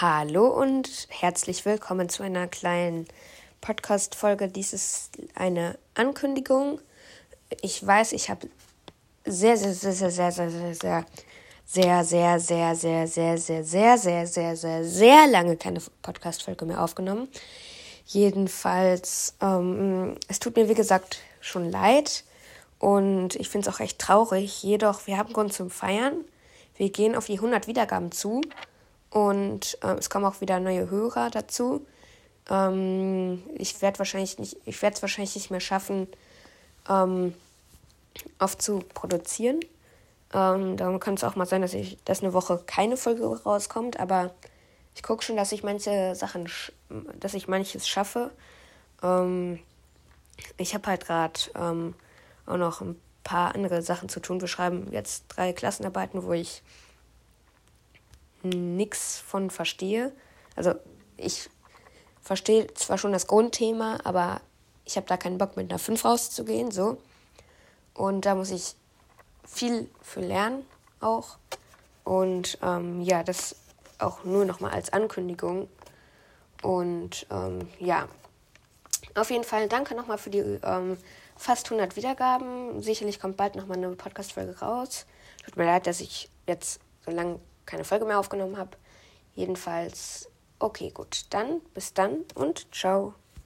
Hallo und herzlich willkommen zu einer kleinen Podcast-Folge. Dies ist eine Ankündigung. Ich weiß, ich habe sehr, sehr, sehr, sehr, sehr, sehr, sehr, sehr, sehr, sehr, sehr, sehr, sehr, sehr, sehr, sehr, sehr, sehr, sehr lange keine Podcast-Folge mehr aufgenommen. Jedenfalls, ähm, es tut mir wie gesagt schon leid und ich finde es auch echt traurig. Jedoch, wir haben Grund zum Feiern. Wir gehen auf die 100 Wiedergaben zu. Und äh, es kommen auch wieder neue Hörer dazu. Ähm, ich werde wahrscheinlich nicht, ich werde es wahrscheinlich nicht mehr schaffen, ähm, oft zu produzieren. Ähm, darum kann es auch mal sein, dass ich, dass eine Woche keine Folge rauskommt, aber ich gucke schon, dass ich manche Sachen, dass ich manches schaffe. Ähm, ich habe halt gerade ähm, auch noch ein paar andere Sachen zu tun. Wir schreiben jetzt drei Klassenarbeiten, wo ich nichts von verstehe. Also ich verstehe zwar schon das Grundthema, aber ich habe da keinen Bock mit einer 5 rauszugehen, so. Und da muss ich viel für lernen auch. Und ähm, ja, das auch nur nochmal als Ankündigung. Und ähm, ja, auf jeden Fall danke nochmal für die ähm, fast 100 Wiedergaben. Sicherlich kommt bald nochmal eine Podcast-Folge raus. Tut mir leid, dass ich jetzt so lange keine Folge mehr aufgenommen habe. Jedenfalls, okay, gut. Dann bis dann und ciao.